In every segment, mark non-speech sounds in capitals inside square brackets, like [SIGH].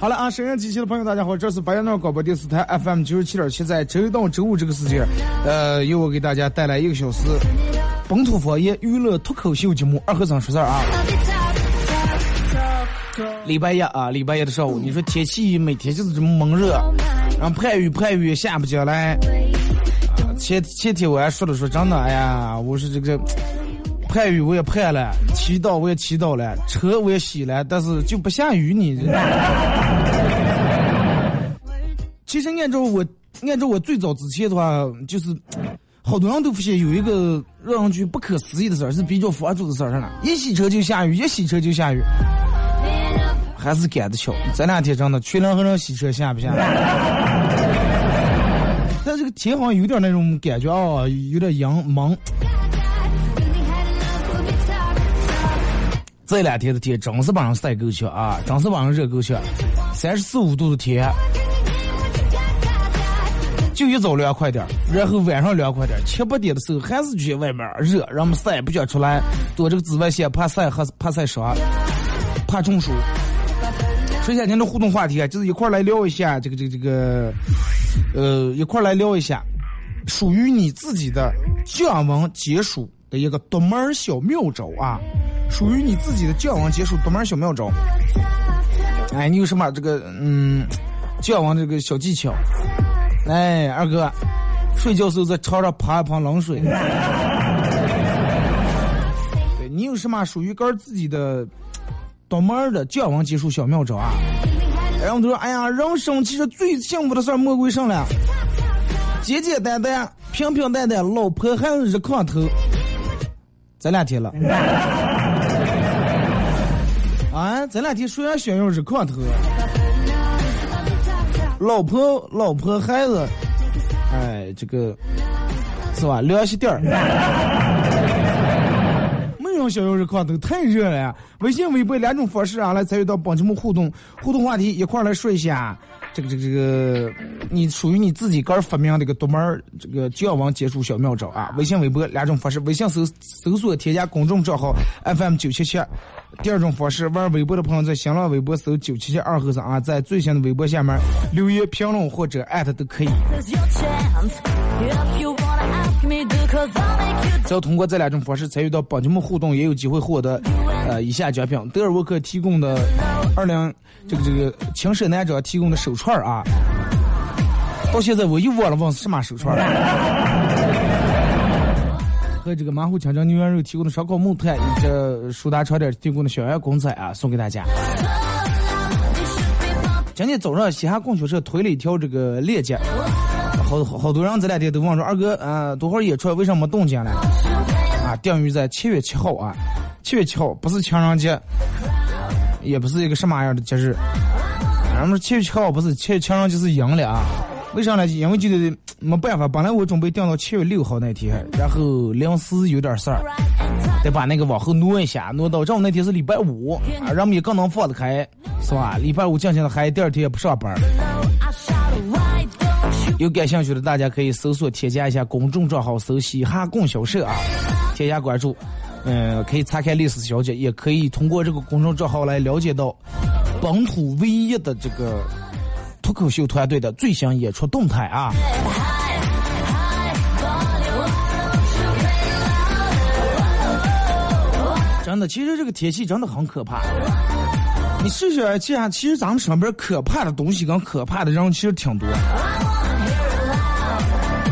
好了啊，沈阳机器的朋友，大家好，这是白羊闹广播电视台 FM 九十七点七，在周一到周五这个时间，呃，由我给大家带来一个小时本土方言娱乐脱口秀节目《二和尚说事儿》啊。礼拜一啊，礼拜一的上午，你说天气每天就是这么闷热，然后盼雨盼雨下不下来。啊前前天我还说了说真的，哎呀，我说这个盼雨我也盼了，祈祷我也祈祷了，车我也洗了，但是就不下雨你。[LAUGHS] 其实按照我按照我最早之前的话，就是好多人都发现有一个让人觉得不可思议的事儿，是比较佛祖的事儿，是哪？一洗车就下雨，一洗车就下雨。还是赶得巧。这两天真的，全两和人洗车下不下来？[LAUGHS] 但这个天好像有点那种感觉啊，有点阳蒙。really had enough of your talk, talk. 这两天的天真是把人晒够呛啊，真是把人热够呛。三十四五度的天，就一早凉快点儿，然后晚上凉快点儿，七八点的时候还是觉得外面热，让我们晒不想出来，躲这个紫外线，怕晒和怕晒伤，怕中暑。说一下您的互动话题啊，就是一块来聊一下这个这个这个，呃，一块来聊一下属于你自己的降温解暑的一个独门小妙招啊，属于你自己的降温解暑独门小妙招。哎，你有什么这个嗯降温这个小技巧？哎，二哥，睡觉时候在床上趴一盆冷水。对你有什么属于个自己的独门的降温技术小妙招啊？然后都说，哎呀，人生其实最幸福的事儿莫过于什么了？简简单单、平平淡淡，老婆孩子热炕头。这两天了，啊，这两天虽然想用热炕头，老婆、老婆、孩子，哎，这个是吧？凉席点儿。没有想要热炕头，太热了呀！微信、微博两种方式啊，来参与到帮节目互动，互动话题一块儿来说一下。这个这个这个，你属于你自己个儿发明的一个独门这个降温解暑小妙招啊！微信、微博两种方式，微信搜搜索添加公众账号 FM 九七七。第二种方式，玩微博的朋友在新浪微博搜九七七二和尚啊，在最新的微博下面留言评论或者艾特都可以。只要通过这两种方式参与到帮节目互动，也有机会获得呃以下奖品：德尔沃克提供的二两这个这个青蛇男者提供的手串儿啊。到现在我又忘了问是什么手串儿和这个马虎强强牛羊肉提供的烧烤木炭，以及舒达床垫提供的小羊公仔啊，送给大家。今天早上西哈供销社推了一条这个链接，好好好多人这两天都问说二哥啊，多会儿演出为什么没动静了？啊，定于在七月七号啊，七月七号不是情人节，也不是一个什么样的节日，咱们七月七号不是七情人节是阴了啊？为啥呢？因为觉得没办法，本来我准备定到七月六号那天，然后临时有点事儿，得把那个往后挪一下，挪到正好那天是礼拜五啊，让我们也更能放得开，是吧？礼拜五进行的嗨，第二天也不上班。有感兴趣的，大家可以搜索添加一下公众账号“搜嘻哈供销社”啊，添加关注。嗯，可以查看历史小姐，也可以通过这个公众账号来了解到本土唯一的这个脱口秀团队的最新演出动态啊。真的，其实这个天气真的很可怕。你试试，这样其实咱们身边可怕的东西跟可怕的人其实挺多。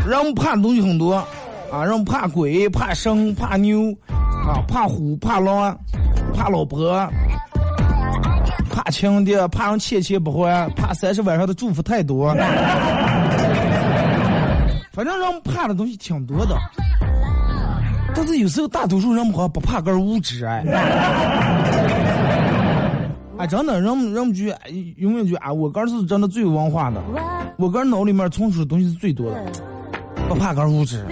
人怕的东西很多啊，人怕鬼、怕生、怕牛。啊，怕虎，怕狼，怕老婆，怕亲的，怕人欠钱不还，怕三十晚上的祝福太多。反正人怕的东西挺多的，但是有时候大多数人好像不怕根无知哎。哎，真的，人人们觉永远觉啊，我哥是真的最有文化的，我哥脑里面存储的东西是最多的，不怕根无知。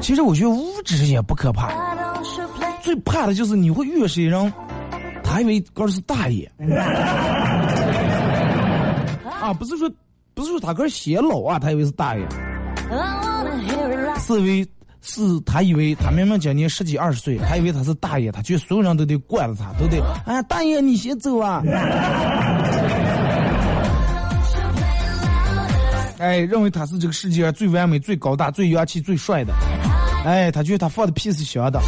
其实我觉得物质也不可怕，最怕的就是你会遇谁人，他以为哥是大爷，啊，不是说不是说他哥显老啊，他以为是大爷，是为是他以为他明明今年十几二十岁，他以为他是大爷，他觉得所有人都得惯着他，都得哎大爷你先走啊，哎认为他是这个世界上最完美、最高大、最元气、最帅的。哎，他觉得他放的屁是香的，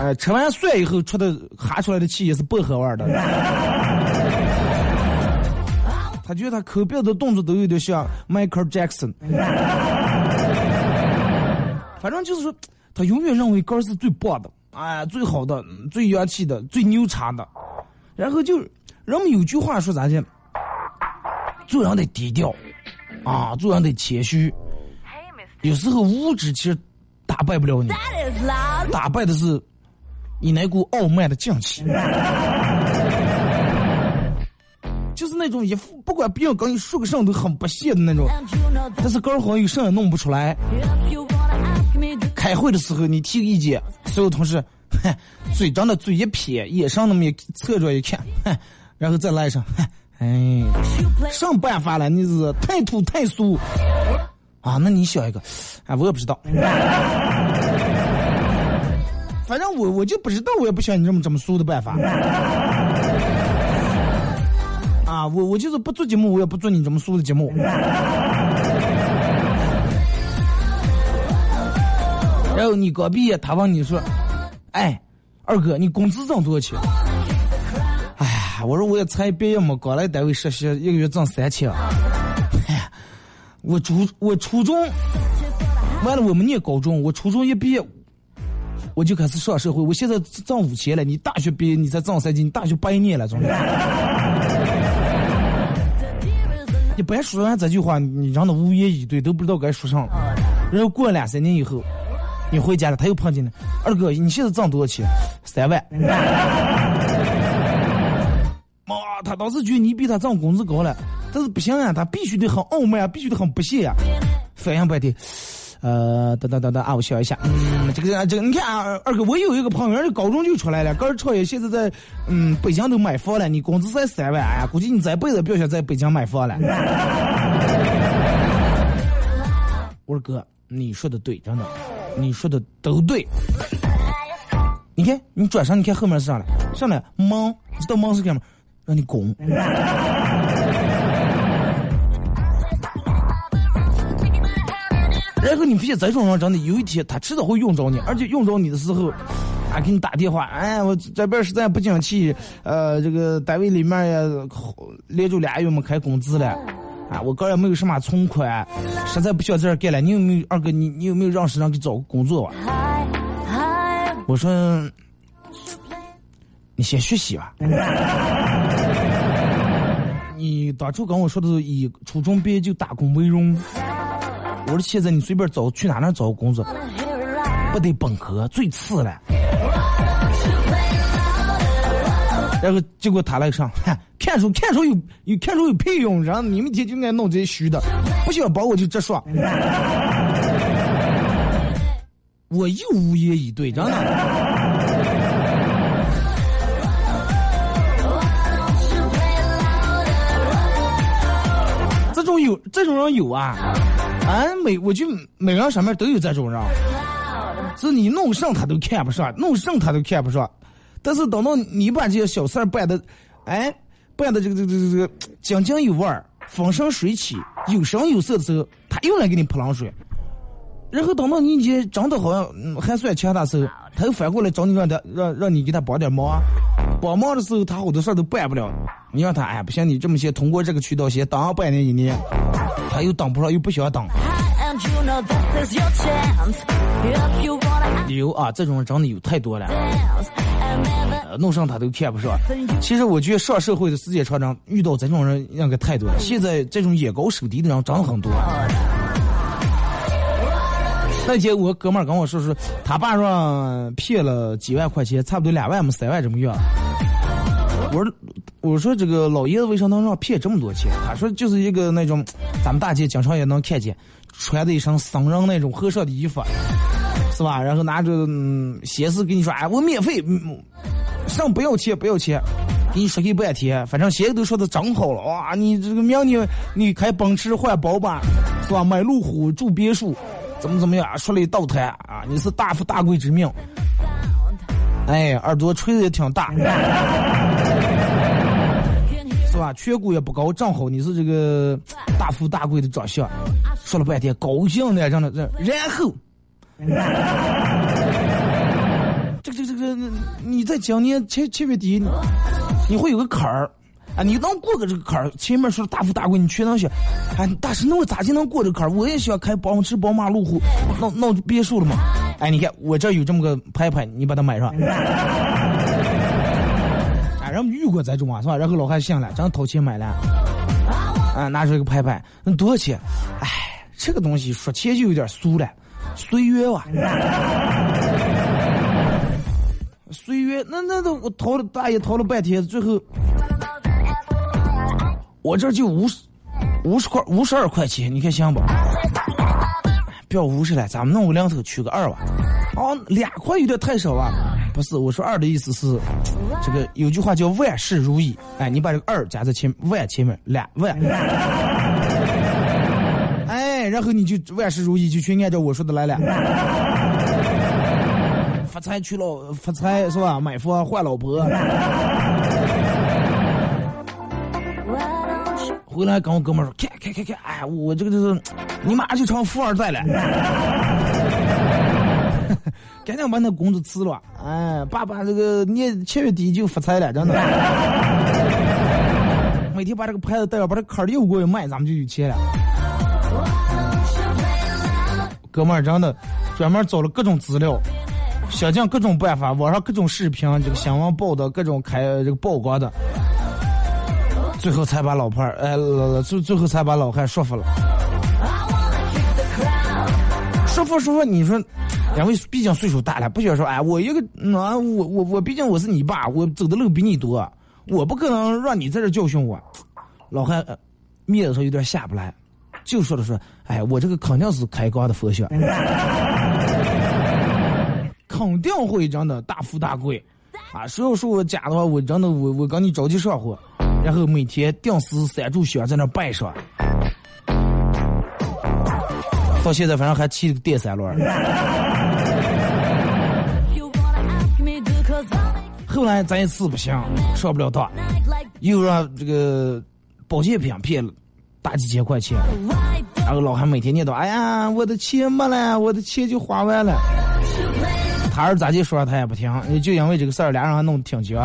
哎，吃完蒜以后出的哈出来的气也是薄荷味的。他觉得他口鼻的动作都有点像 Michael Jackson。反正就是说，他永远认为哥是最棒的，哎，最好的、最洋气的、最牛叉的。然后就人们有句话说咋的？做人得低调，啊，做人得谦虚。有时候物质其实。打败不了你，打败的是你那股傲慢的劲气，[LAUGHS] 就是那种一副不管别人跟你说个什么都很不屑的那种，但是刚好有事也弄不出来。开会的时候你提个意见，所有同事，[LAUGHS] 嘴张的嘴一撇，眼上那么一侧着一看，[LAUGHS] 然后再来上，哎，什么办法了？你是太土太俗。啊，那你想一个，哎，我也不知道，反正我我就不知道，我也不想你这么这么俗的办法。啊，我我就是不做节目，我也不做你这么俗的节目。然后你刚毕业，他问你说，哎，二哥，你工资挣多少钱？我说我也才毕业嘛，刚来单位实习，一个月挣三千。我初我初中完了，我们念高中，我初中一毕业，我就开始上社会。我现在挣五千了，你大学毕业你才挣三千，你大学八年了，总的。一般说完这句话，你让他无言以对，都不知道该说啥。然后过两三年以后，你回家了，他又碰见了，二哥，你现在挣多少钱？三万。他当时觉得你比他挣工资高了。但是不行啊，他必须得很傲慢啊，必须得很不屑啊。反应半天，呃，等等等等啊，我想一下，嗯，这个这个，你看啊，二哥，我有一个朋友，人家高中就出来了，刚创业，现在在嗯北京都买房了，你工资才三万，哎呀，估计你这辈子不想在北京买房了。我说哥，你说的对，真的，你说的都对。你看，你转身，你看后面是啥了？上来忙，知道忙是干嘛？让你拱。[LAUGHS] 然后你发现这种人真的有一天他迟早会用着你，而且用着你的时候，啊给你打电话，哎，我这边实在不景气，呃，这个单位里面也连着俩月没开工资了，啊，我哥也没有什么存款，实在不想在这干了。你有没有二哥？你你有没有让身上给找个工作啊？我说，你先学习吧。你当初跟我说的是以初中毕业就打工为荣。我说现在你随便找去哪哪找个工作，不得本科最次了。然后结果他来上，[LAUGHS] 看书看书有有看书有屁用，然后你们天就爱弄这些虚的，不想帮我就直说。[LAUGHS] 我又无言以对，真的。有这种人有啊，啊每我就每个人上面都有这种人，是你弄上他都看不上，弄上他都看不上，但是等到你把这些小事儿办的，哎，办的这个这个这个这个井井有味，风生水起，有声有色的时候，他又来给你泼冷水。然后等到你这真的好像嗯还算强大时候，他又反过来找你让他让让你给他帮点忙，啊帮忙的时候他好多事儿都办不了。你让他哎不行，你这么些通过这个渠道先当上半年一年，他又当不上，又不想当。Wanna 有啊，这种人真的有太多了弄上他都看不上。其实我觉得上社会的时间长长，遇到这种人应该太多了。现在这种眼高手低的人真的很多。那天我哥们儿跟我说说，他爸让骗了几万块钱，差不多两万么三万这么样。我说我说这个老爷子为啥能让骗这么多钱？他说就是一个那种咱们大街经常也能看见，穿的一身僧人那种和尚的衣服，是吧？然后拿着鞋子跟你说，哎，我免费，上不要钱不要钱，给你说给半天，反正鞋都说的整好了哇！你这个明年你开奔驰换宝马，是吧？买路虎住别墅，怎么怎么样？说了一道台啊，你是大富大贵之命。哎，耳朵吹的也挺大，[LAUGHS] 是吧？颧骨也不高，正好你是这个大富大贵的长相。说了半天，高兴的让他这，然后，[LAUGHS] 这个这个这个，你在今年七七月底，你会有个坎儿。啊，你能过个这个坎儿？前面说大富大贵，你全能选。哎，大师，那我咋就能过这个坎儿？我也想开奔驰、宝马、路虎，弄弄别墅了嘛。哎，你看我这有这么个牌牌，你把它买上。啊，[LAUGHS] 人们遇过这种啊，是吧？然后老汉信了，真掏钱买了。啊，拿出一个牌牌，那多少钱？哎，这个东西说钱就有点俗了，岁月哇。[LAUGHS] 岁月，那那那我掏了大爷掏了半天，最后我这就五十五十块五十二块钱，你看行不？不要五十了，咱们弄个两头取个二吧。哦，两块有点太少啊。不是，我说二的意思是，这个有句话叫万事如意。哎，你把这个二加在前万前面，两万。哎，然后你就万事如意，就全按照我说的来了。发财娶老发财是吧？买房换老婆。回来跟我哥们说，看看看看，哎，我这个就是，你马上就成富二代了。赶紧把那工资辞了，哎，爸爸这个年七月底就发财了，真的。[LAUGHS] 每天把这个牌子带上，把这坎儿又过去卖，咱们就有钱了。哥们儿真的专门找了各种资料，想尽各种办法，网上各种视频，这个新闻报道，各种开这个曝光的，最后才把老伴儿，哎，最最后才把老汉说服了。说服说服，你说，两位毕竟岁数大了，不想说，哎，我一个，啊，我我我，毕竟我是你爸，我走的路比你多，我不可能让你在这教训我。老汉呃面子上有点下不来，就说了说，哎，我这个肯定是开高的佛像，[LAUGHS] 肯定会真的大富大贵，啊，谁要说我假的话，我真的我我跟你着急上火，然后每天定时三炷香在那拜上。到现在反正还骑个电三轮。[LAUGHS] 后来咱一次不行，上不了当，又让这个保健品骗了大几千块钱，然后老汉每天念叨：“哎呀，我的钱没了，我的钱就花完了。”他儿咋地说他也不听，就因为这个事儿，俩人还弄得挺绝。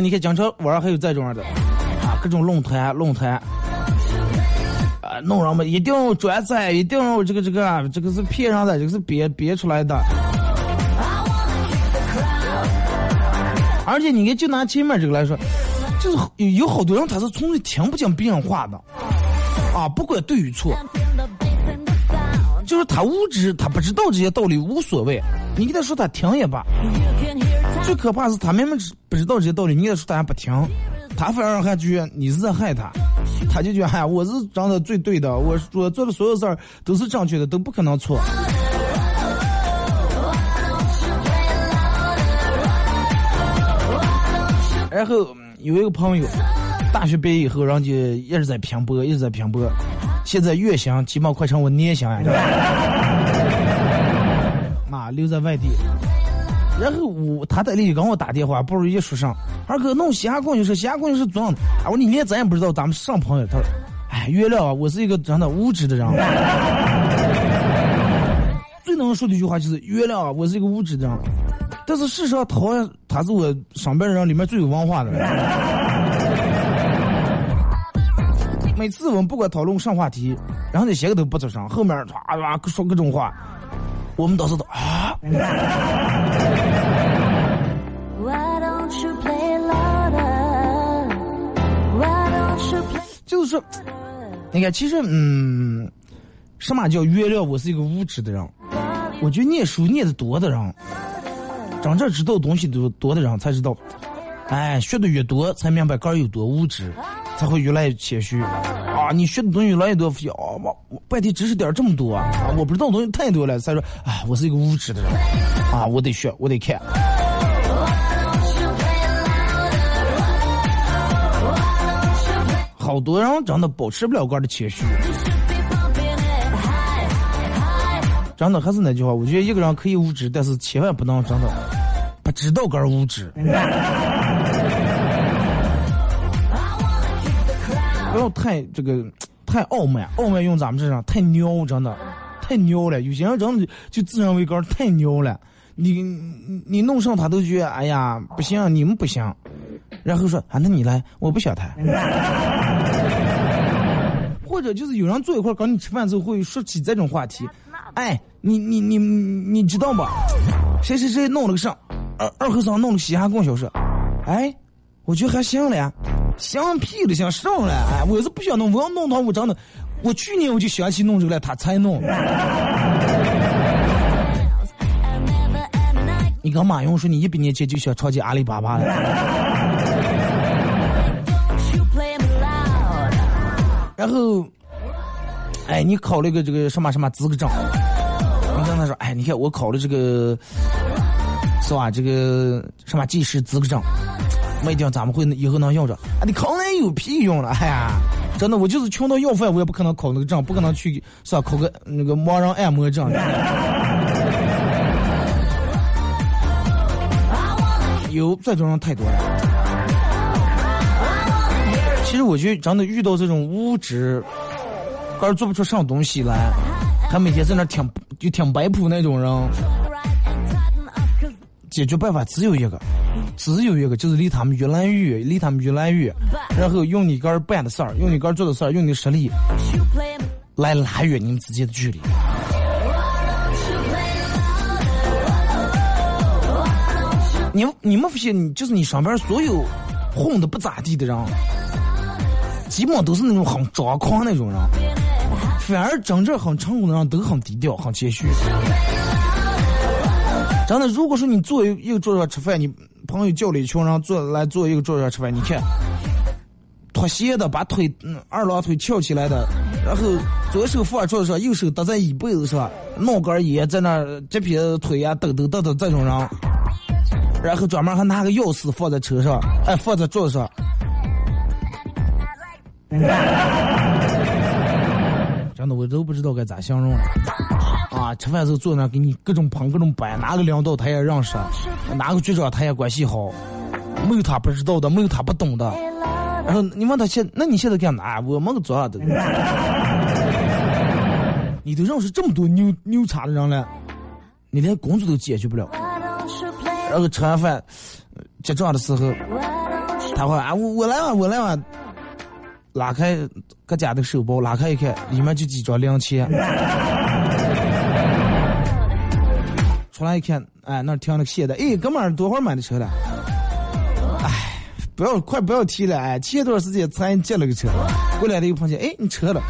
你看，经常网上还有这种的啊，各种论坛论坛。啊，弄人们一定要转载，一定要这个这个，这个是骗人的，这个是编编出来的。而且你看，就拿前面这个来说，就是有有好多人他是从来听不进别人话的，啊，不管对与错，就是他无知，他不知道这些道理无所谓，你给他说他听也罢。最可怕是他明明知不知道这些道理，你给他说他还不听，他反而还觉得你是在害他，他就觉得哎，我是长得最对的，我我做的所有事儿都是正确的，都不可能错。然后有一个朋友，大学毕业以后，然后就一直在拼搏，一直在拼搏，现在月薪起码快成我年薪呀！[LAUGHS] 妈留在外地，然后我他在里给我打电话，不如一说上，二哥弄西安公就是西安公就是装的。啊，我说你连咱也不知道，咱们是上朋友。他说，哎，原谅啊，我是一个真的无知的人。最能说的一句话就是原谅啊，我是一个无知的人。但是事实上，他他是我上班人里面最有文化的人。每次我们不管讨论上话题，然后那些个都不吱声，后面唰唰说各种话，我们当时都啊就是说，你看，其实嗯，什么叫原谅我是一个无知的人？我觉得念书念的多的人，真正知道东西多多的人才知道，哎，学的越多才明白个儿有多无知，才会越来越谦虚。你学的东西越来越多，我我半天知识点这么多啊，我不知道东西太多了，才说啊，我是一个无知的人，啊，我得学，我得看。好多人真的保持不了个的谦虚。真的还是那句话，我觉得一个人可以无知，但是千万不能真的不知道个儿无知。不要太这个太傲慢，傲慢用咱们这上太牛，真的太牛了。有些人真的就自认为个儿太牛了，你你弄上他都觉得哎呀不行，你们不行，然后说啊那你来，我不想谈。[LAUGHS] 或者就是有人坐一块儿跟你吃饭之后会说起这种话题，哎，你你你你知道吧？谁谁谁弄了个上，二二和尚弄了个嘻哈供销社，哎，我觉得还行了呀，想屁了，想上来，哎，我是不想弄，我要弄的话，我真的，我去年我就想起弄这个了，他才弄。你跟马云说你一毕业前就想超级阿里巴巴了，然后，哎，你考了个这个什么什么资格证，你跟他说，哎，你看我考了这个，是吧？这个什么技师资格证，没定咱们会以后能用着。啊，你考那有屁用了？哎呀，真的，我就是穷到要饭，我也不可能考那个证，不可能去是吧？考个那个盲人按摩证。有这种人太多了。其实我觉得真的遇到这种无知，个做不出上东西来，还每天在那听就听摆谱那种人，解决办法只有一个，只有一个，就是离他们越来越远，离他们越来越远，然后用你个儿办的事儿，用你个儿做的事儿，用你的实力.来拉远你们之间的距离。你你们发现，你就是你身边所有混的不咋地的人，基本都是那种很抓狂那种人，反而真正很成功的人都很低调、很谦虚。真的，如果说你坐一一个桌上吃饭，你朋友叫了一群人坐来坐一个桌子上吃饭，你看，脱鞋的，把腿嗯二郎腿翘起来的，然后左手放桌子上，右手搭在椅背子上，弄根烟在那儿这撇腿呀抖抖抖抖这种人，然后专门还拿个钥匙放在车上，哎，放在桌子上。[LAUGHS] 真的，我都不知道该咋形容了。啊，吃饭时候坐那给你各种捧各种摆，哪个领导他也认识，哪个局长他也关系好，没有他不知道的，没有他不懂的。然后你问他现，那你现在干嘛？我们做啥的？[LAUGHS] 你都认识这么多牛牛叉的人了，你连工作都解决不了。然后吃完饭结账的时候，他会啊，我我来吧，我来吧。拉开各家的手包，拉开一看，里面就几张零钱。出来一看，哎，那停了个现代，哎，哥们儿多会儿买的车了？哎，不要快不要提了，哎，前段时间才借了个车，过来了又碰见，哎，你车了？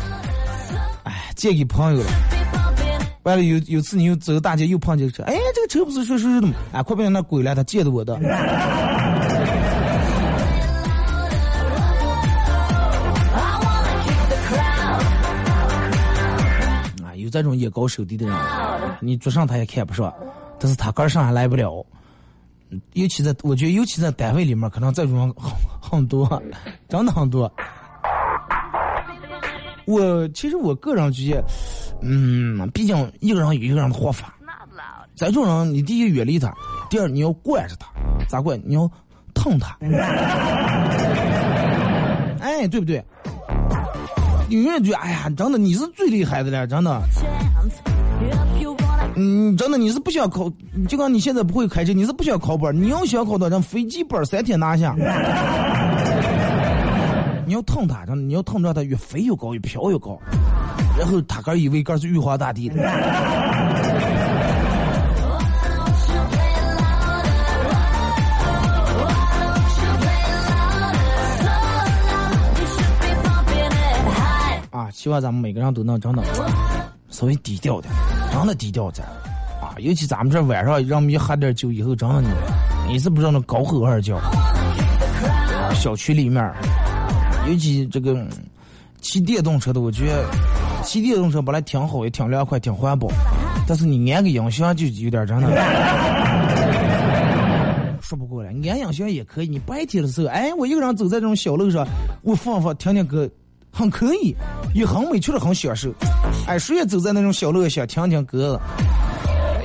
哎，借给朋友了。完了有有次你又走大街又碰见个车，哎，这个车不是说说是的吗？哎，快别让那鬼了，他借的我的。啊，有这种眼高手低的人，你桌上他也看不上，但是他个儿上还来不了，尤其在我觉得，尤其在单位里面，可能这种人很很多，真的很多。我其实我个人觉得，嗯，毕竟一个人有一个人的活法。这种人，你第一远离他，第二你要惯着他，咋惯？你要疼他。[LAUGHS] 哎，对不对？有人觉得，哎呀，真的你是最厉害的了，真的。嗯，真的你是不想考，就刚你现在不会开车，你是不想考本你要想考到，让飞机本三天拿下。你要疼他，真的，你要疼着他越飞越高，越飘越高，然后他个以为个是玉皇大帝的。啊，希望咱们每个人都能真的稍微低调点，真的低调点啊！尤其咱们这晚上，让们喝点酒以后，真的你你是不知道那高吼二叫。小区里面。尤其这个骑电动车的，我觉得骑电动车本来挺好，也挺凉快，挺环保。但是你安个音响就有点真的说不过来。安音响也可以，你白天的时候，哎，我一个人走在这种小路上，我放放听听歌，很可以，也很美，确实很享受。哎，谁也走在那种小路上听听歌，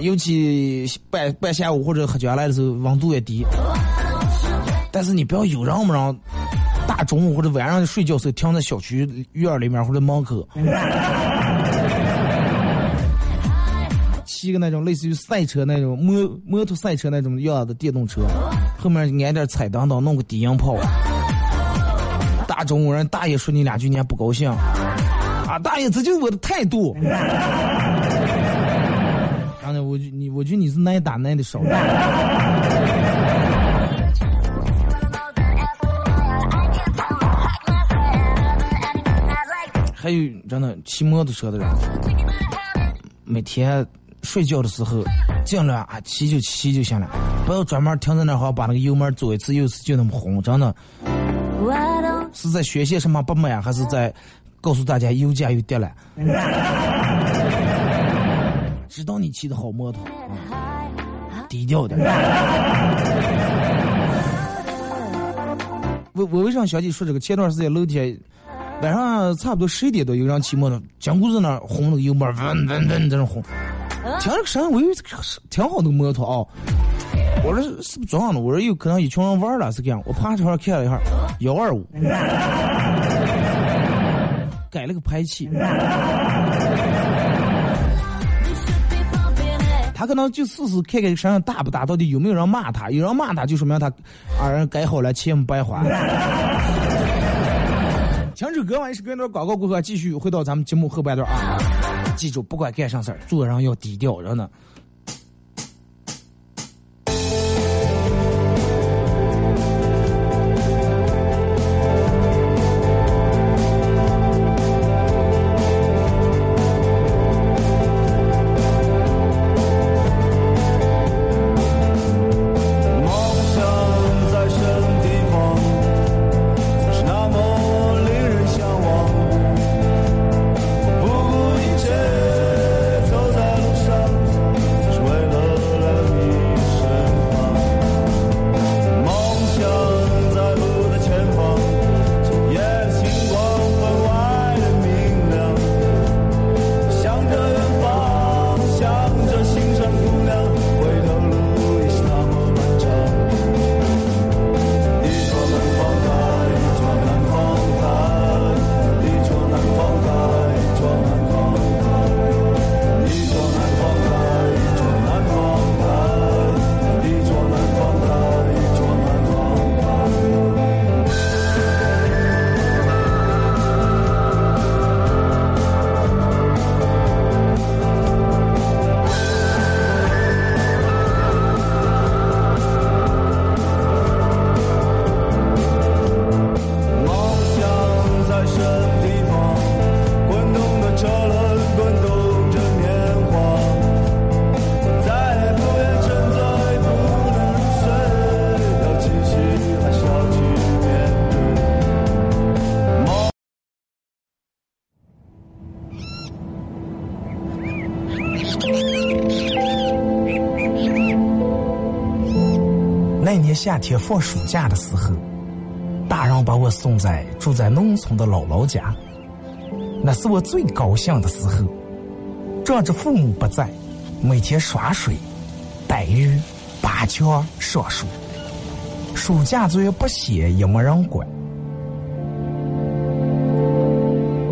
尤其半半下午或者喝酒来的时候，温度也低。但是你不要有人不让。大中午或者晚上睡觉时候停在小区院里面或者门口，骑个那种类似于赛车那种摩摩托赛车那种样的电动车，后面安点彩灯灯，弄个低音炮。大中午人大爷说你两句你还不高兴？啊，大爷这就是我的态度。[LAUGHS] 刚才我觉你我觉得你是挨打挨的少。还有真的骑摩托车的人，每天睡觉的时候尽量啊骑就骑就行了，不要专门停在那儿把那个油门左一次右一次就那么红，真的。是在宣泄什么不满，还是在告诉大家油价又跌了？知道你骑的好摩托，低调点。我我为啥想起说这个？前段时间楼天。晚上差不多十一点多，有人骑摩托，江姑子那轰那个油门，嗡嗡嗡在那轰。听这个声音，我以为挺好的摩托啊。我说是不是撞了？我说有可能一群人玩了，是这样。我爬车上看了一下，幺二五，改了个排气。他可能就试试看看声音大不大，到底有没有人骂他？有人骂他，就说明他啊改好了，钱没白花。停止歌完是跟着广告过后，继续回到咱们节目后半段啊！记住，不管干啥事儿，做人要低调，然后那年夏天放暑假的时候，大人把我送在住在农村的姥姥家，那是我最高兴的时候。仗着父母不在，每天耍水、逮鱼、拔枪、上树，暑假作业不写也没人管。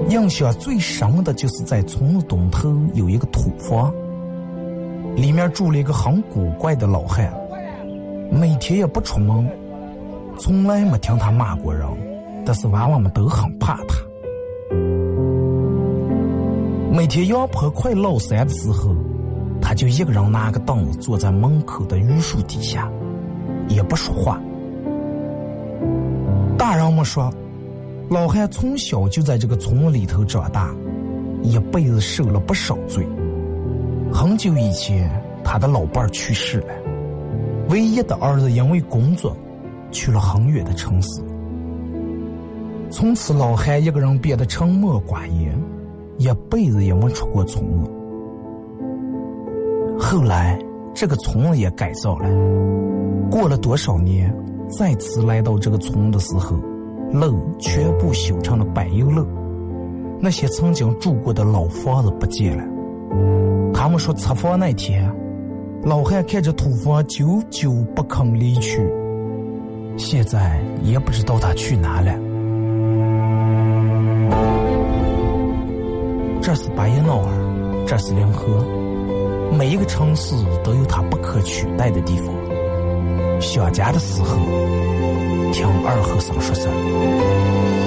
印象最深的就是在村东头有一个土房，里面住了一个很古怪的老汉，每天也不出门，从来没听他骂过人，但是娃娃们都很怕他。每天阳坡快落山的时候，他就一个人拿个凳子坐在门口的榆树底下，也不说话。大人们说，老汉从小就在这个村里头长大，一辈子受了不少罪。很久以前，他的老伴去世了，唯一的儿子因为工作去了很远的城市。从此，老汉一个人变得沉默寡言。一辈子也没出过村子。后来，这个村子也改造了。过了多少年，再次来到这个村的时候，路全部修成了柏油路。那些曾经住过的老房子不见了。他们说拆房那天，老汉看着土房久久不肯离去。现在也不知道他去哪了。这是巴彦淖尔，这是临河，每一个城市都有它不可取代的地方。想家的时候，听二和尚说事儿。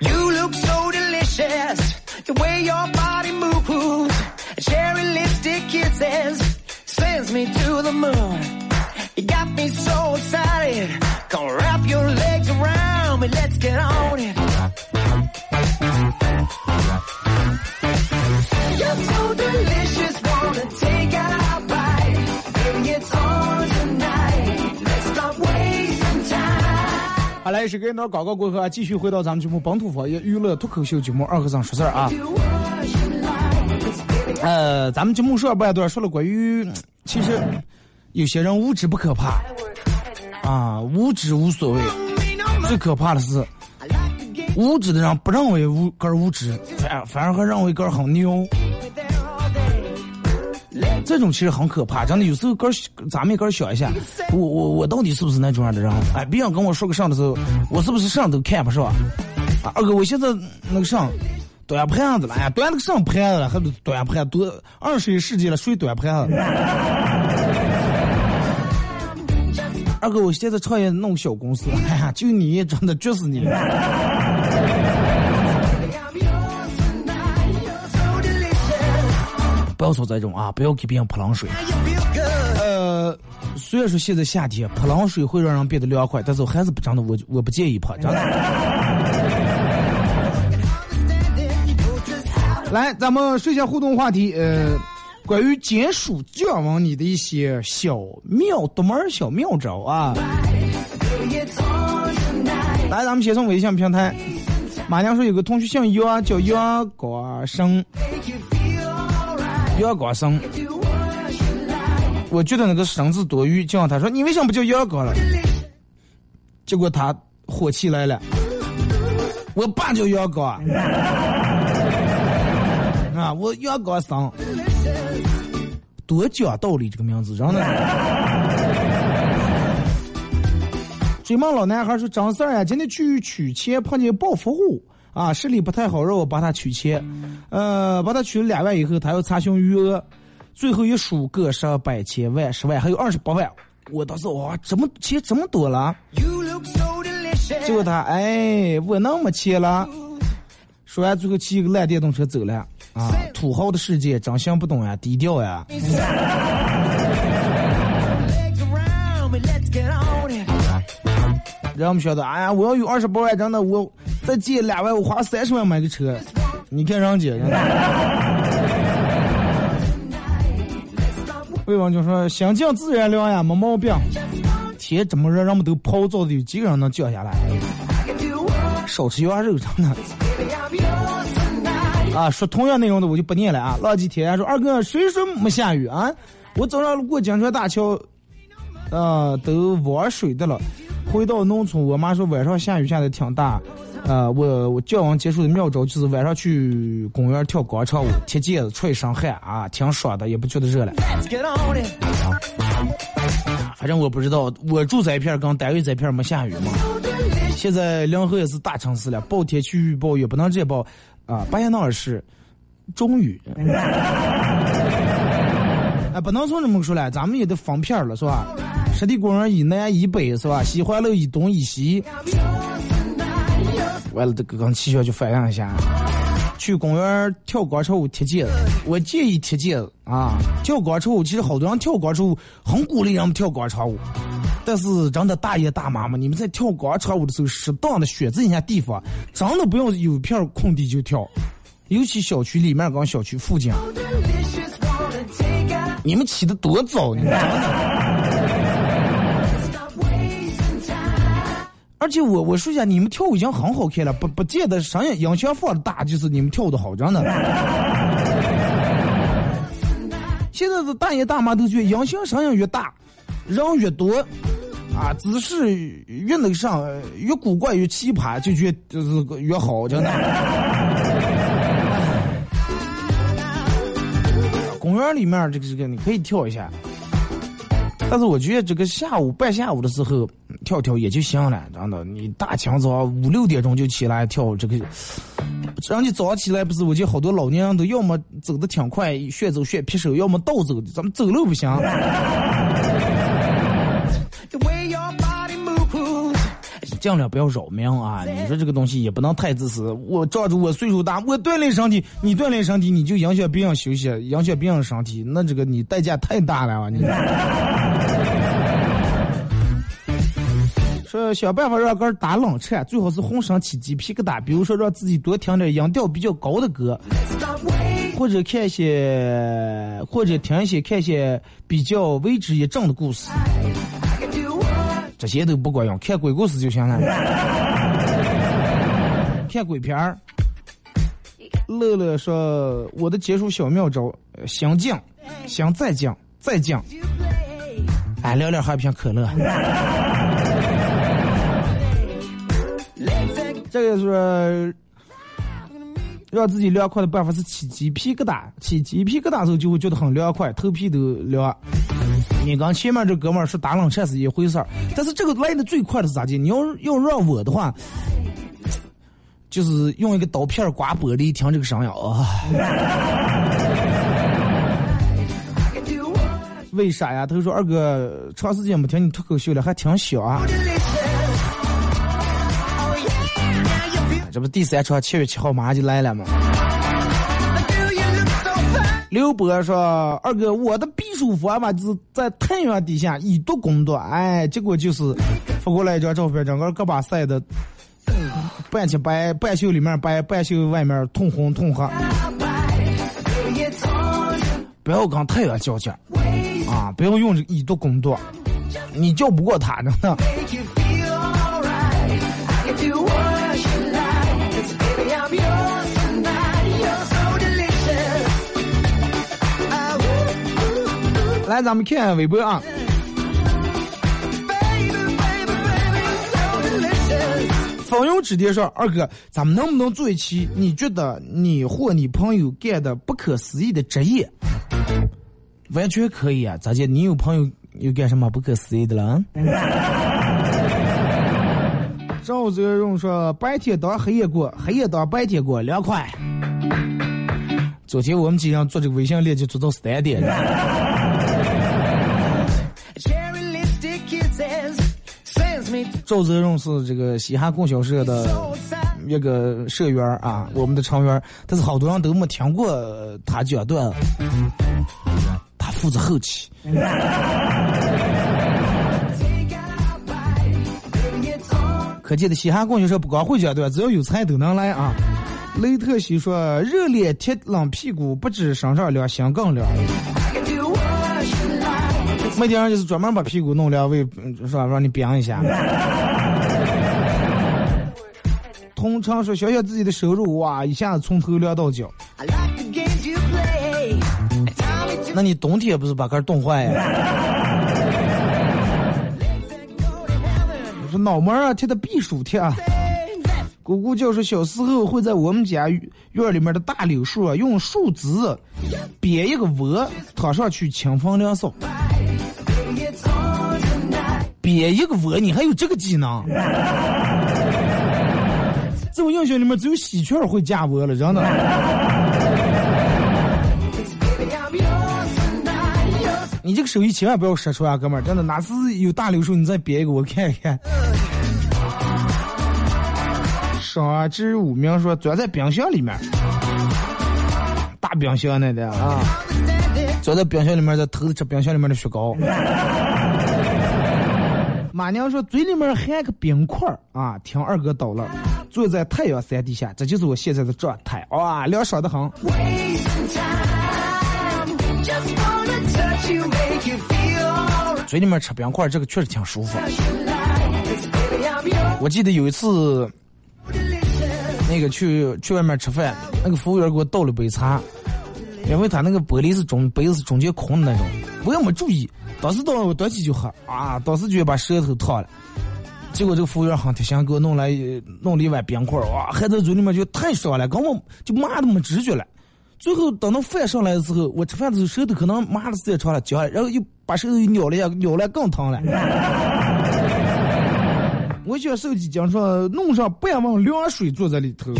You look so delicious. The way your body moves, cherry lipstick kisses sends me to the moon. Got me so excited, come wrap your legs around me, let's get on it. You're so delicious, wanna take a bite. Baby, it's on tonight, let's not wasting time. 好来，是跟到广告过后啊，继续回到咱们节目本土方言娱乐脱口秀节目二和尚说事儿啊。呃，咱们节目上半段说了关于，其实有些人无知不可怕啊，无知无所谓，最可怕的是无知的人不认为无个无知，反反而还认为个很牛。这种其实很可怕，真的。有时候个儿咱们个想一下，我我我到底是不是那种样的人？哎，别人跟我说个啥的时候，我是不是啥都看不上？啊，二哥，我现在那个啥。端盘子了，哎，端那个什么盘子了？还端盘多二十一世纪了，谁端盘子？二哥，我现在创业弄小公司，哎呀，就你真的绝死你！[LAUGHS] 不要说这种啊，不要给别人泼冷水。呃，虽然说现在夏天泼冷水会让人变得凉快，但是我还是不真的，我我不介意泼，真的。[LAUGHS] 来，咱们说一下互动话题，呃，关于减暑降温你的一些小妙独门小妙招啊。来，咱们先从微信平台。马娘说有个同学姓杨，叫杨国生，杨国生。我觉得那个生字多余，叫他说你为什么不叫杨哥了？结果他火气来了，我爸叫杨哥。啊，我阳光生，多讲道理这个名字，真的。追梦老男孩说：“张四儿呀，今天去取钱碰见暴富户啊，视力不太好，让我帮他取钱。呃，帮他取了两万以后，他要查询余额，最后一数个十百千万十万，还有二十八万。我当时哇，怎么钱这么多了？结果他哎，我那么钱了。说完，最后骑一个烂电动车走了。啊，土豪的世界真行不懂呀，低调呀。[LAUGHS] ”让我们晓得，哎呀，我要有二十八万，真的，我再借两万，我花三十万买个车。你看人家，[LAUGHS] 魏王就说：“心静自然凉呀，没毛病。天这么热，人们都泡澡的，有几个人能降下来？少吃羊肉，真的。”啊，说同样内容的我就不念了啊。浪迹天涯说：“二哥，谁说没下雨啊？我早上路过江川大桥，啊，都玩水的了。”回到农村，我妈说晚上下雨下的挺大，呃，我我教完结束的妙招就是晚上去公园跳广场舞，踢毽子，出一身汗啊，挺爽的，也不觉得热了。反正我不知道，我住这片跟单位这片没下雨嘛。现在临河也是大城市了，报天气预报也不能直接报啊，巴彦淖尔市中雨。[LAUGHS] 哎，不能从这么说了，咱们也得分片了，是吧？湿地公园以南以北是吧？西环路以东以西。完了，这个跟气象就反映一下。去公园跳广场舞贴戒指，我建议贴戒指啊！跳广场舞，其实好多人跳广场舞很鼓励人们跳广场舞，但是真的大爷大妈们，你们在跳广场舞的时候，适当的选择一下地方，真的不要有片空地就跳，尤其小区里面跟小区附近。你们起的多早，你们。而且我我说一下，你们跳舞已经很好看了，不不见得声音音响放大就是你们跳的好，真的。现在的大爷大妈都觉得音响声音越大，人越多，啊，姿势越那个上，越古怪越奇葩，就觉得就是越好，真的。[LAUGHS] 公园里面这个这个你可以跳一下，但是我觉得这个下午半下午的时候跳跳也就行了，真的。你大清早五六点钟就起来跳这个，让你早上起来不是？我见好多老年人都要么走的挺快，旋走旋劈手，要么倒走的，咱们走路不行。尽量不要扰民啊！你说这个东西也不能太自私。我照着我岁数大，我锻炼身体，你锻炼身体，你就影响别人休息，影响别人身体，那这个你代价太大了啊！你说想办法让歌打冷颤，最好是浑身起鸡皮疙瘩。比如说让自己多听点音调比较高的歌，或者看一些，或者听一些看一些比较为之一振的故事。这些都不管用，看鬼故事就行了。[LAUGHS] 看鬼片儿。乐乐说：“我的解暑小妙招，想降，想再降，再降。哎，聊聊喝瓶可乐。[LAUGHS] 这个是让自己凉快的办法是起鸡皮疙瘩，起鸡皮疙瘩时候就会觉得很凉快，头皮都凉。你刚前面这哥们儿说打冷颤是一回事儿，但是这个来的最快的是咋地？你要要让我的话，就是用一个刀片刮玻璃，听这个声音啊。为啥呀？他说二哥长时间没听你脱口秀了，还挺小啊。这不第三场七月七号马上就来了吗？刘波说：“二哥，我的避暑方法就是在太阳底下以毒攻毒。哎，结果就是发过来一张照片，整个胳膊晒的半截白，半袖里面白，半袖外面通红通黑。不要跟太阳较劲啊！不要用以毒攻毒，你叫不过他，真的。”来，咱们看看微博啊。风云之巅说：“二哥，咱们能不能做一期？你觉得你或你朋友干的不可思议的职业？完全可以啊！咋的？你有朋友又干什么不可思议的了？” [LAUGHS] 赵泽荣说：“白天当黑夜过，黑夜当白天过，凉快。”昨天我们几人做这个微信链接做到三点。赵泽荣是这个西汉供销社的一个社员啊，我们的成员，但是好多人都没听过他讲段，他负责后期。[LAUGHS] 可见的西汉供销社不光会讲段，只要有才都能来啊。雷特西说：“热脸贴冷屁股，不止身上凉，心更凉。I can do what you like. 没点人就是专门把屁股弄凉，为是吧？让你冰一下。”通常说，想想自己的收入，哇，一下子从头凉到脚。Like play. 那你冬天不是把根儿冻坏呀. [LAUGHS] 我说脑门儿啊贴的避暑贴啊。姑姑就是小时候会在我们家院里面的大柳树啊，用树枝编一个窝，躺上去清风凉爽。编一个窝，你还有这个技能？在我印象里面，只有喜鹊会架窝了，真的。[LAUGHS] 你这个手艺千万不要说出来啊，哥们儿，真的，哪次有大柳树，你再编一个我看一看。上知五名说钻在冰箱里面，大冰箱那的啊，钻在冰箱里面再偷着吃冰箱里面的雪糕。[LAUGHS] 马娘说嘴里面含个冰块儿啊，听二哥叨了，坐在太阳伞底下，这就是我现在的状态，哇，凉爽的很。嘴里面吃冰块，这个确实挺舒服。我记得有一次，那个去去外面吃饭，那个服务员给我倒了杯茶，因为他那个玻璃是中杯子是中间空的那种，我也没注意，当时倒我端起就喝，啊，当时就把舌头烫了。结果这个服务员很贴心，给我弄来弄了一碗冰块，哇，含在嘴里面就太爽了，根本就麻的没知觉了。最后等到饭上来的时候，我吃饭的时候舌头可能麻的时间长了，焦了，然后又把舌头又咬了一下，咬了更疼了。[LAUGHS] 我想手机讲说弄上半碗凉水坐在里头，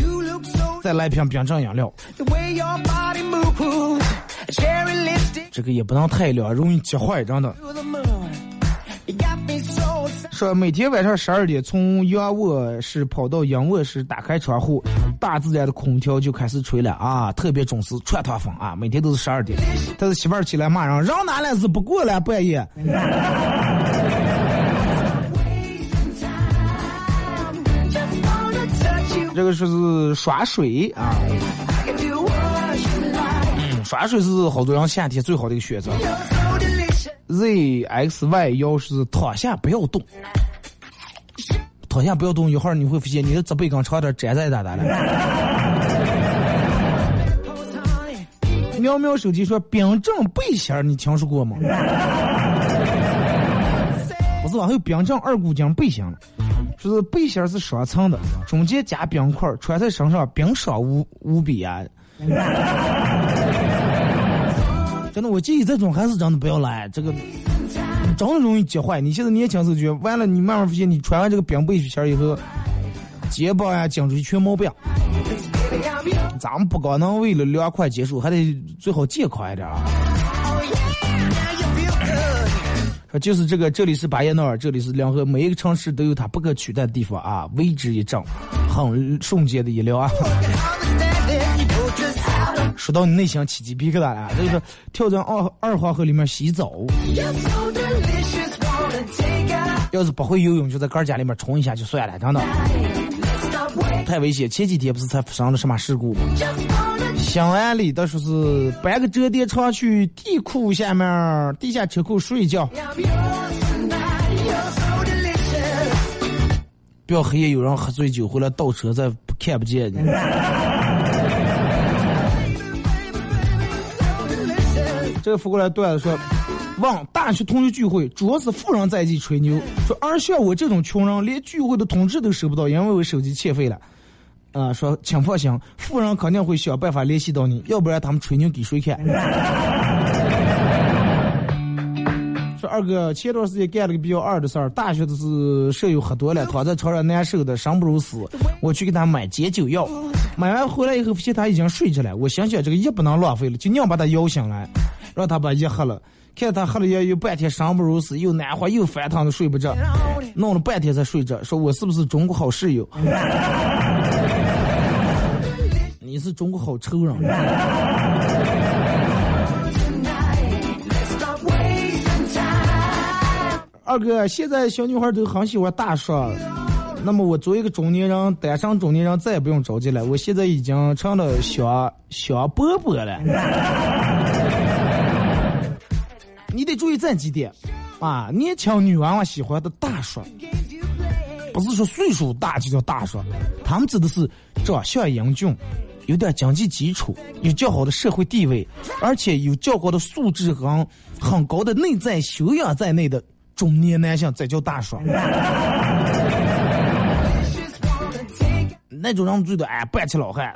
再来一瓶冰镇饮料，这个也不能太凉，容易结坏，真的。说每天晚上十二点从阳卧室跑到阳卧室，打开窗户，大自然的空调就开始吹了啊，特别准时，串堂风啊，每天都是十二点。但是媳妇儿起来骂人，让哪来是不过来半夜。[LAUGHS] 这个说是耍水啊 like. 耍水是好多人夏天最好的一个选择。Z X Y 幺是躺下不要动，躺下不要动，一会儿你会发现你的脊背跟长点粘在哒哒了。[LAUGHS] 喵喵手机说冰镇背心儿，你听说过吗？不是吧？还有冰镇二股筋背心了，说是背心儿是双层的，中间加冰块，穿在身上冰爽无无比啊！真的，我建议这种还是真的不要来，这个真的容易结坏。你现在年轻时候觉得完了，你慢慢发现你穿完这个冰背心儿以后，肩膀呀、颈椎全毛病。咱们不光能为了凉快结束，还得最好健康一点啊！就是这个，这里是巴彦淖尔，这里是两河，每一个城市都有它不可取代的地方啊，为之一振，很瞬间的一聊啊！说到你内心起鸡皮疙瘩了，这就是跳进二二黄河里面洗澡，要是不会游泳，就在杆儿家里面冲一下就算了，等等太危险。前几天不是才发生了什么事故吗？Just wanna 兴安里的说是搬个折叠床去地库下面地下车库睡觉，不要黑夜有人喝醉酒回来倒车再看不见你。这个扶过来段子说，问大学同学聚会，主要是富人在一起吹牛，说而像我这种穷人，连聚会的通知都收不到，因为我手机欠费了。啊、说请放心，富人肯定会想办法联系到你，要不然他们吹牛给谁看？[LAUGHS] 说二哥前段时间干了个比较二的事儿，大学的是舍友喝多了，躺在床上难受的生不如死，我去给他买解酒药，买完回来以后发现他已经睡着了，我想想这个药不能浪费了，就硬把他摇醒来，让他把药喝了。看他喝了药有半天生不如死，又难活又翻腾的睡不着，弄了半天才睡着。说我是不是中国好室友？[LAUGHS] 你是中国好仇人。二哥，现在小女孩都很喜欢大叔，那么我作为一个中年人，单身中年人再也不用着急了。我现在已经成了小小伯伯了。得注意这几点啊！年轻女娃娃喜欢的大叔，不是说岁数大就叫大叔，他们指的是长相英俊，有点经济基础，有较好的社会地位，而且有较高的素质和很高的内在修养在内的中年男性，才叫大叔。[LAUGHS] 那种人最多哎，半起老汉。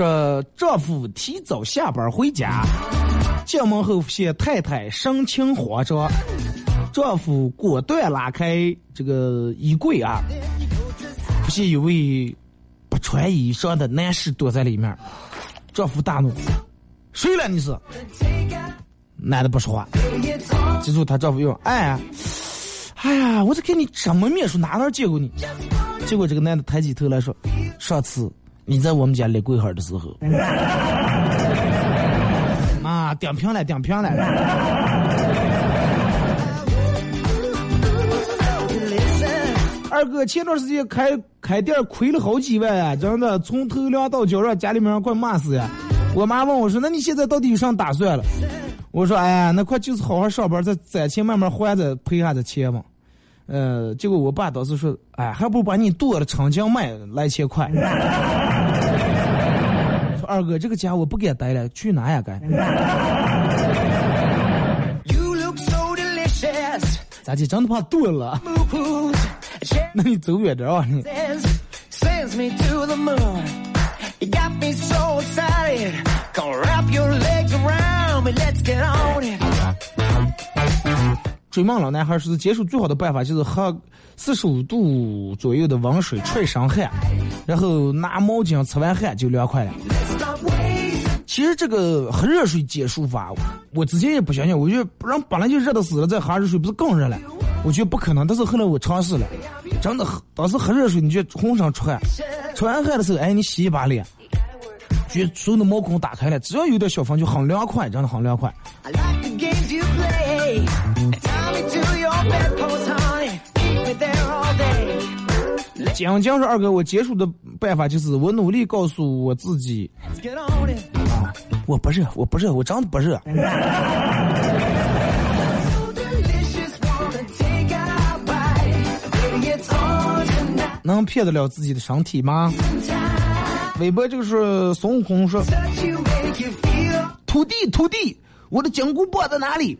说丈夫提早下班回家，进门后发现太太神情慌张，丈夫果断拉开这个衣柜啊，发现有位不穿衣裳的男士躲在里面，丈夫大怒：“谁了你是？”男的不说话，记住他丈夫用哎，哎呀，我这给你这么面熟，哪哪儿见过你？结果这个男的抬起头来说：“上次你在我们家立柜号的时候。[LAUGHS] ”啊，点评了，点评了。二哥前段时间开开店亏了好几万啊，真的从头凉到脚让家里面人快骂死呀！我妈问我说：“那你现在到底有啥打算了？”我说：“哎呀，那快就是好好上班，再攒钱慢慢还，着赔下这钱嘛。”呃，结果我爸当时说：“哎，还不如把你剁了长江卖来钱快。” [LAUGHS] 说二哥，这个家我不敢待了，去哪呀？该. [LAUGHS] 咋的？真的怕剁了. [LAUGHS] 那你走远点啊！你追梦老男孩说是解暑最好的办法就是喝四十五度左右的温水吹上汗，然后拿毛巾擦完汗就凉快了。其实这个喝热水解暑法，我之前也不相信，我觉得人本来就热的死了，再喝热水不是更热了？我觉得不可能，但是后来我尝试了，真的，当时喝热水，你就浑身出汗，出完汗的时候，哎，你洗一把脸，觉所有的毛孔打开了，只要有点小风就很凉快，真的很凉快。I like the game you play. 江江说：“二哥，我结束的办法就是我努力告诉我自己，我不热，我不热，我真的不热。能骗得了自己的身体吗？”韦伯就是孙悟空说：“徒弟，徒弟，我的金箍棒在哪里？”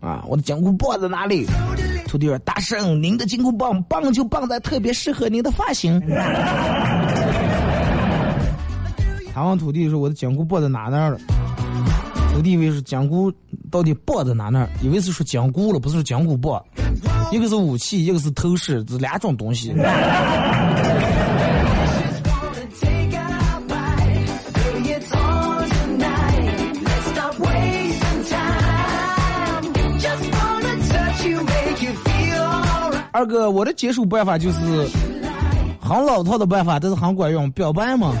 啊，我的金箍棒在哪里？徒弟说：“大圣，您的金箍棒棒就棒在特别适合您的发型。”他问徒弟说：“我的金箍棒在哪那儿了？”徒弟以为是金箍到底棒在哪那儿，以为是说金箍了，不是说金箍棒。一个是武器，一个是头饰，这两种东西。二哥，我的解暑办法就是很老套的办法，但是很管用，表白嘛，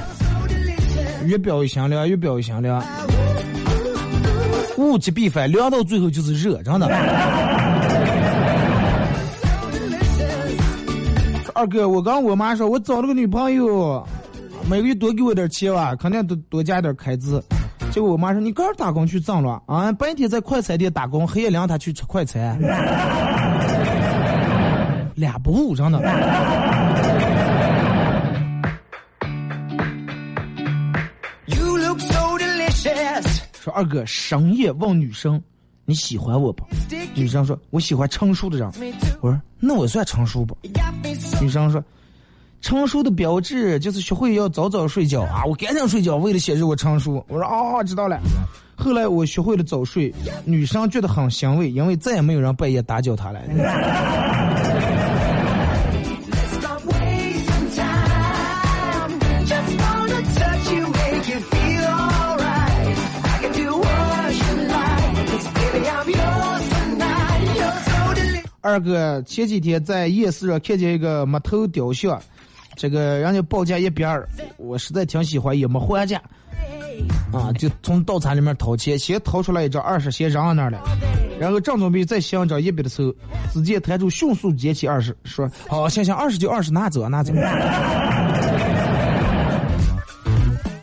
越表越香凉，越表越香凉。物极必反，凉到最后就是热，真的。二哥，我刚我妈说，我找了个女朋友，每个月多给我点钱吧，肯定多多加点开支。结果我妈说你个儿打工去挣了啊，白天在快餐店打工，黑夜两他去吃快餐，俩不误真的。说二哥深夜问女生，你喜欢我不？女生说，我喜欢成熟的人。我说，那我算成熟不女生说，成熟的标志就是学会要早早睡觉啊！我赶紧睡觉，为了显示我成熟。我说哦，知道了。后来我学会了早睡，女生觉得很欣慰，因为再也没有人半夜打搅她了。二哥前几天在夜市上看见一个木头雕像，这个人家报价一百二，我实在挺喜欢，也没还价，啊，就从道餐里面掏钱，先掏出来一张二十，先扔到那儿了，然后正准备再想张一百的时候，只见摊主迅速捡起二十，说：“好，行行，二十就二十，拿走拿走。[LAUGHS] ”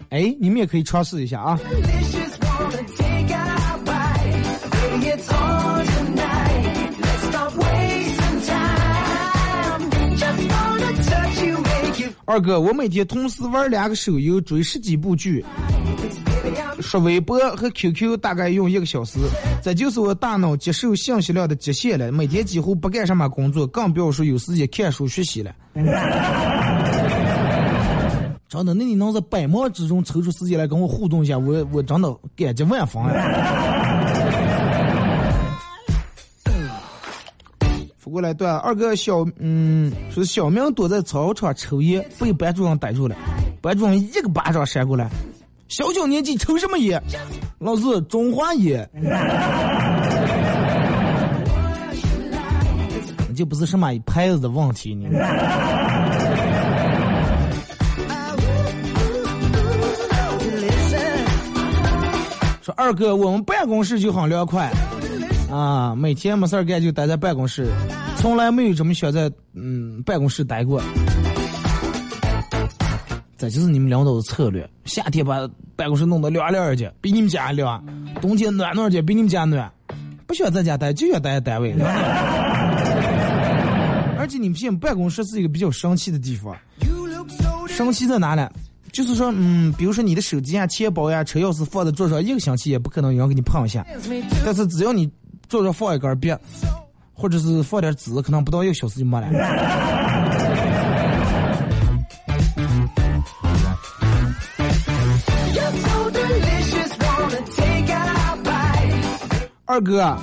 哎，你们也可以尝试一下啊。二哥，我每天同时玩两个手游，追十几部剧，刷微博和 QQ 大概用一个小时，这就是我大脑接受信息量的极限了。每天几乎不干什么工作，更不要说有时间看书学习了。[LAUGHS] 真的，那你能在百忙之中抽出时间来跟我互动一下，我我真的感激万分呀。过来对二哥小嗯，说小明躲在操场抽烟，被班主任逮住了，班主任一个巴掌扇过来，小小年纪抽什么烟？[LAUGHS] 老子，中华烟。你这不是什么牌子的问题，你。说二哥，我们办公室就很凉快，啊，每天没事儿干就待在办公室，从来没有这么想在嗯办公室待过。这就是你们领导的策略，夏天把办公室弄得凉凉的，比你们家凉；冬天暖暖的，比你们家暖。不想在家待，就想待在单位。[LAUGHS] 而且你们现在办公室是一个比较生气的地方，生气在哪呢？就是说，嗯，比如说你的手机呀、钱包呀、车钥匙放在桌上一个星期，也不可能有人给你碰一下。但是只要你桌上放一根儿笔，或者是放点纸，可能不到一个小时就没了。二哥，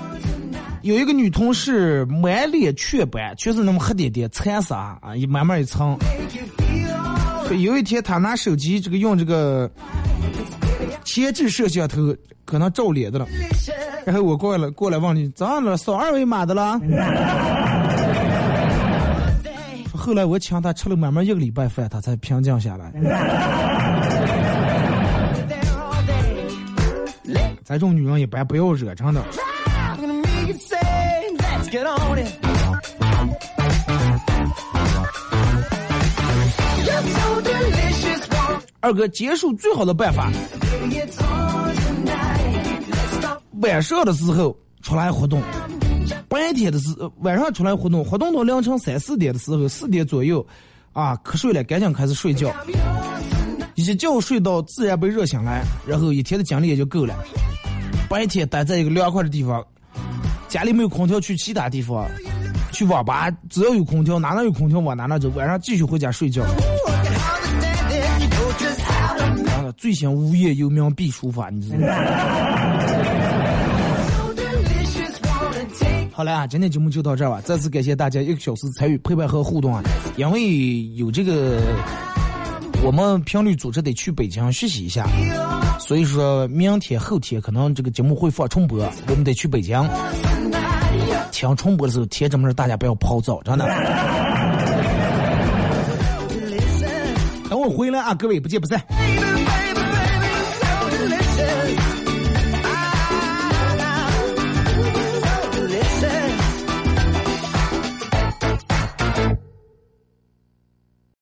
有一个女同事满脸雀斑，全是那么黑点点、惨色啊，一慢慢一层。有一天她拿手机这个用这个前置摄像头，可能照脸的了。然 [LAUGHS] 后我过来过来问你，咋了，扫二维码的了。[LAUGHS] 后来我请他吃了满满一个礼拜饭，他才平静下来。[LAUGHS] 咱这种女人一般不要惹上的。二哥，结束最好的办法。晚上的时候出来活动，白天的时晚上出来活动，活动到凌晨三四点的时候，四点左右，啊，瞌睡了，赶紧开始睡觉，一觉睡到自然被热醒来，然后一天的精力也就够了。白天待在一个凉快的地方，家里没有空调，去其他地方，去网吧，只要有空调，哪哪有空调往哪哪走，晚上继续回家睡觉。啊，最想无业游民必出法，你知道吗？[LAUGHS] 好了啊，今天节目就到这儿吧。再次感谢大家一个小时参与陪伴和互动啊！因为有这个，我们频率组织得去北京学习一下，所以说明天后天可能这个节目会放重播，我们得去北京。听重播的时候，天这么热，大家不要泡澡，真的。等我回来啊，各位不见不散。